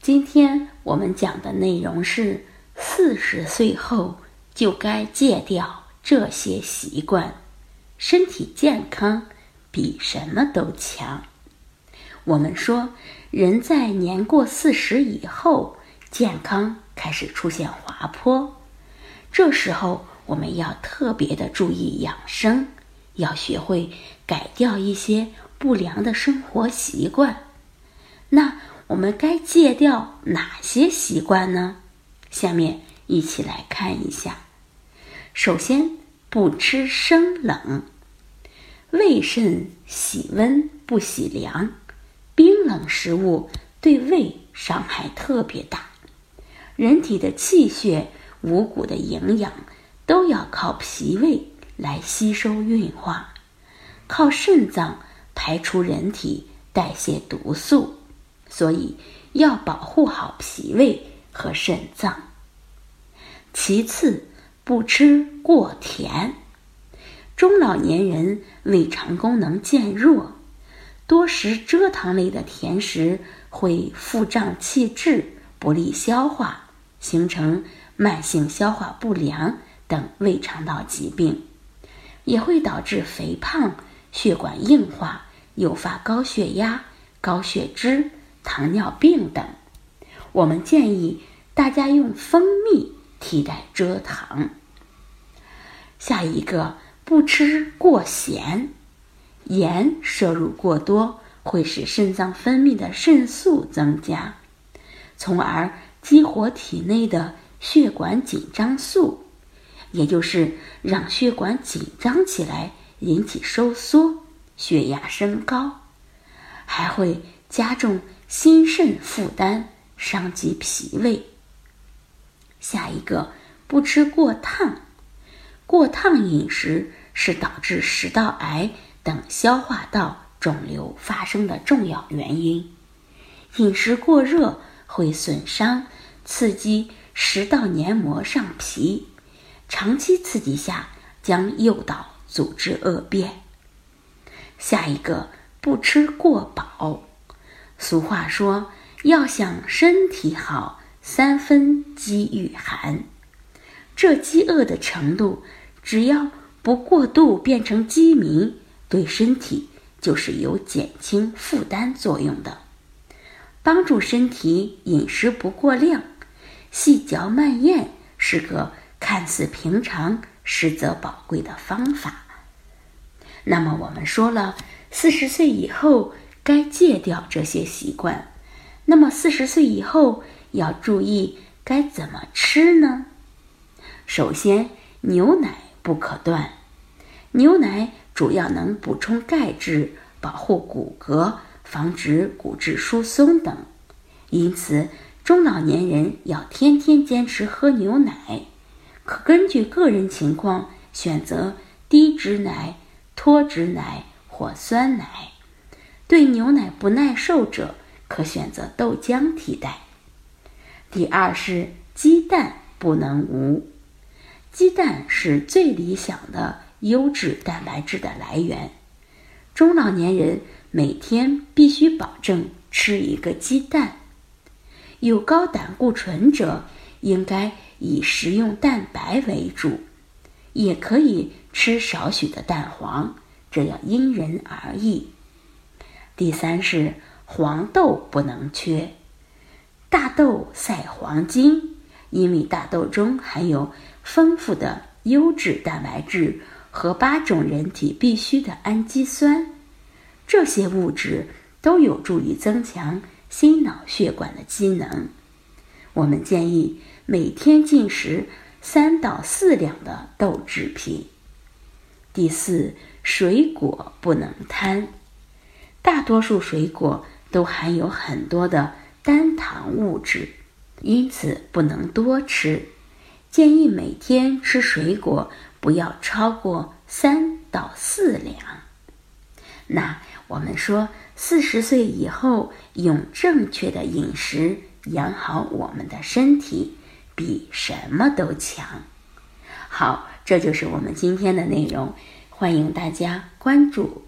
今天我们讲的内容是四十岁后就该戒掉这些习惯，身体健康比什么都强。我们说，人在年过四十以后，健康开始出现滑坡，这时候我们要特别的注意养生，要学会改掉一些不良的生活习惯。那我们该戒掉哪些习惯呢？下面一起来看一下。首先，不吃生冷，胃肾喜温不喜凉，冰冷食物对胃伤害特别大。人体的气血、五谷的营养都要靠脾胃来吸收运化，靠肾脏排出人体代谢毒素。所以要保护好脾胃和肾脏。其次，不吃过甜。中老年人胃肠功能渐弱，多食蔗糖类的甜食会腹胀气滞，不利消化，形成慢性消化不良等胃肠道疾病，也会导致肥胖、血管硬化，诱发高血压、高血脂。糖尿病等，我们建议大家用蜂蜜替代蔗糖。下一个，不吃过咸，盐摄入过多会使肾脏分泌的肾素增加，从而激活体内的血管紧张素，也就是让血管紧张起来，引起收缩，血压升高，还会加重。心肾负担，伤及脾胃。下一个，不吃过烫，过烫饮食是导致食道癌等消化道肿瘤发生的重要原因。饮食过热会损伤、刺激食道黏膜上皮，长期刺激下将诱导组织恶变。下一个，不吃过饱。俗话说：“要想身体好，三分饥与寒。”这饥饿的程度，只要不过度变成饥民，对身体就是有减轻负担作用的。帮助身体饮食不过量，细嚼慢咽是个看似平常实则宝贵的方法。那么我们说了，四十岁以后。该戒掉这些习惯，那么四十岁以后要注意该怎么吃呢？首先，牛奶不可断。牛奶主要能补充钙质，保护骨骼，防止骨质疏松等。因此，中老年人要天天坚持喝牛奶，可根据个人情况选择低脂奶、脱脂奶或酸奶。对牛奶不耐受者，可选择豆浆替代。第二是鸡蛋不能无，鸡蛋是最理想的优质蛋白质的来源。中老年人每天必须保证吃一个鸡蛋。有高胆固醇者，应该以食用蛋白为主，也可以吃少许的蛋黄，这要因人而异。第三是黄豆不能缺，大豆赛黄金，因为大豆中含有丰富的优质蛋白质和八种人体必需的氨基酸，这些物质都有助于增强心脑血管的机能。我们建议每天进食三到四两的豆制品。第四，水果不能贪。大多数水果都含有很多的单糖物质，因此不能多吃。建议每天吃水果不要超过三到四两。那我们说，四十岁以后用正确的饮食养好我们的身体，比什么都强。好，这就是我们今天的内容。欢迎大家关注、